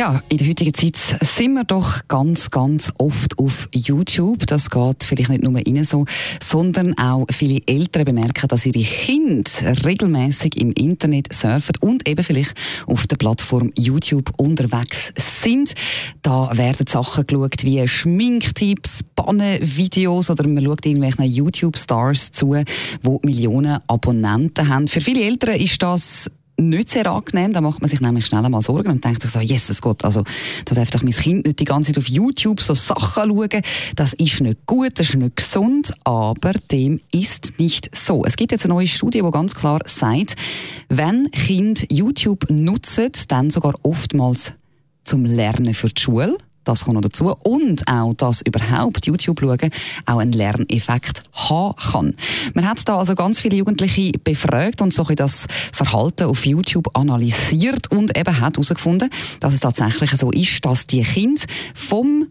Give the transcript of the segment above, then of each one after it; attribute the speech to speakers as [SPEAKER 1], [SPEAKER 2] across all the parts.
[SPEAKER 1] ja, in der heutigen Zeit sind wir doch ganz, ganz oft auf YouTube. Das geht vielleicht nicht nur Ihnen so, sondern auch viele Eltern bemerken, dass ihre Kinder regelmäßig im Internet surfen und eben vielleicht auf der Plattform YouTube unterwegs sind. Da werden Sachen geschaut wie Schminktipps, Bannenvideos oder man schaut irgendwelchen YouTube-Stars zu, die Millionen Abonnenten haben. Für viele Eltern ist das nicht sehr angenehm. Da macht man sich nämlich schnell einmal Sorgen und denkt sich so, Jesus Gott, also da darf doch mein Kind nicht die ganze Zeit auf YouTube so Sachen schauen. Das ist nicht gut, das ist nicht gesund, aber dem ist nicht so. Es gibt jetzt eine neue Studie, die ganz klar sagt, wenn Kind YouTube nutzen, dann sogar oftmals zum Lernen für die Schule das kommt noch dazu. Und auch, dass überhaupt YouTube schauen auch einen Lerneffekt haben kann. Man hat da also ganz viele Jugendliche befragt und so das Verhalten auf YouTube analysiert und eben hat herausgefunden, dass es tatsächlich so ist, dass die Kinder vom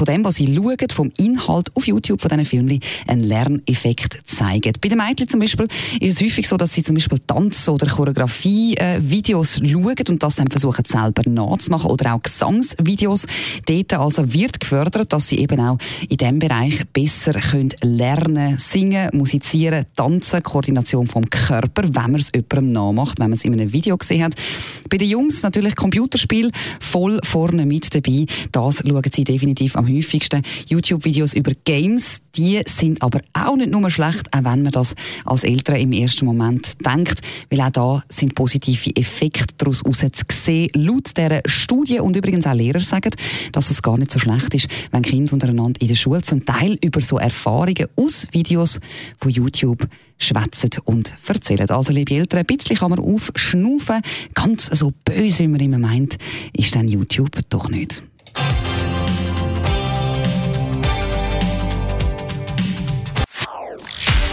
[SPEAKER 1] von dem, was sie schauen, vom Inhalt auf YouTube von diesen Filmen, einen Lerneffekt zeigen. Bei den Mädchen zum Beispiel ist es häufig so, dass sie zum Beispiel Tanz- oder Choreografie-Videos schauen und das dann versuchen selber nachzumachen oder auch Gesangsvideos. Dort also wird gefördert, dass sie eben auch in diesem Bereich besser können lernen, singen, musizieren, tanzen, Koordination vom Körper, wenn man es jemandem nachmacht, wenn man es in einem Video gesehen hat. Bei den Jungs natürlich Computerspiel voll vorne mit dabei. Das schauen sie definitiv am häufigsten YouTube-Videos über Games. Die sind aber auch nicht nur schlecht, auch wenn man das als Eltern im ersten Moment denkt, weil auch da sind positive Effekte daraus zu sehen. Laut dieser Studie und übrigens auch Lehrer sagen, dass es gar nicht so schlecht ist, wenn Kinder untereinander in der Schule zum Teil über so Erfahrungen aus Videos von YouTube schwätzen und erzählen. Also, liebe Eltern, ein bisschen kann man aufschnaufen. Ganz so böse, wie man immer meint, ist dann YouTube doch nicht.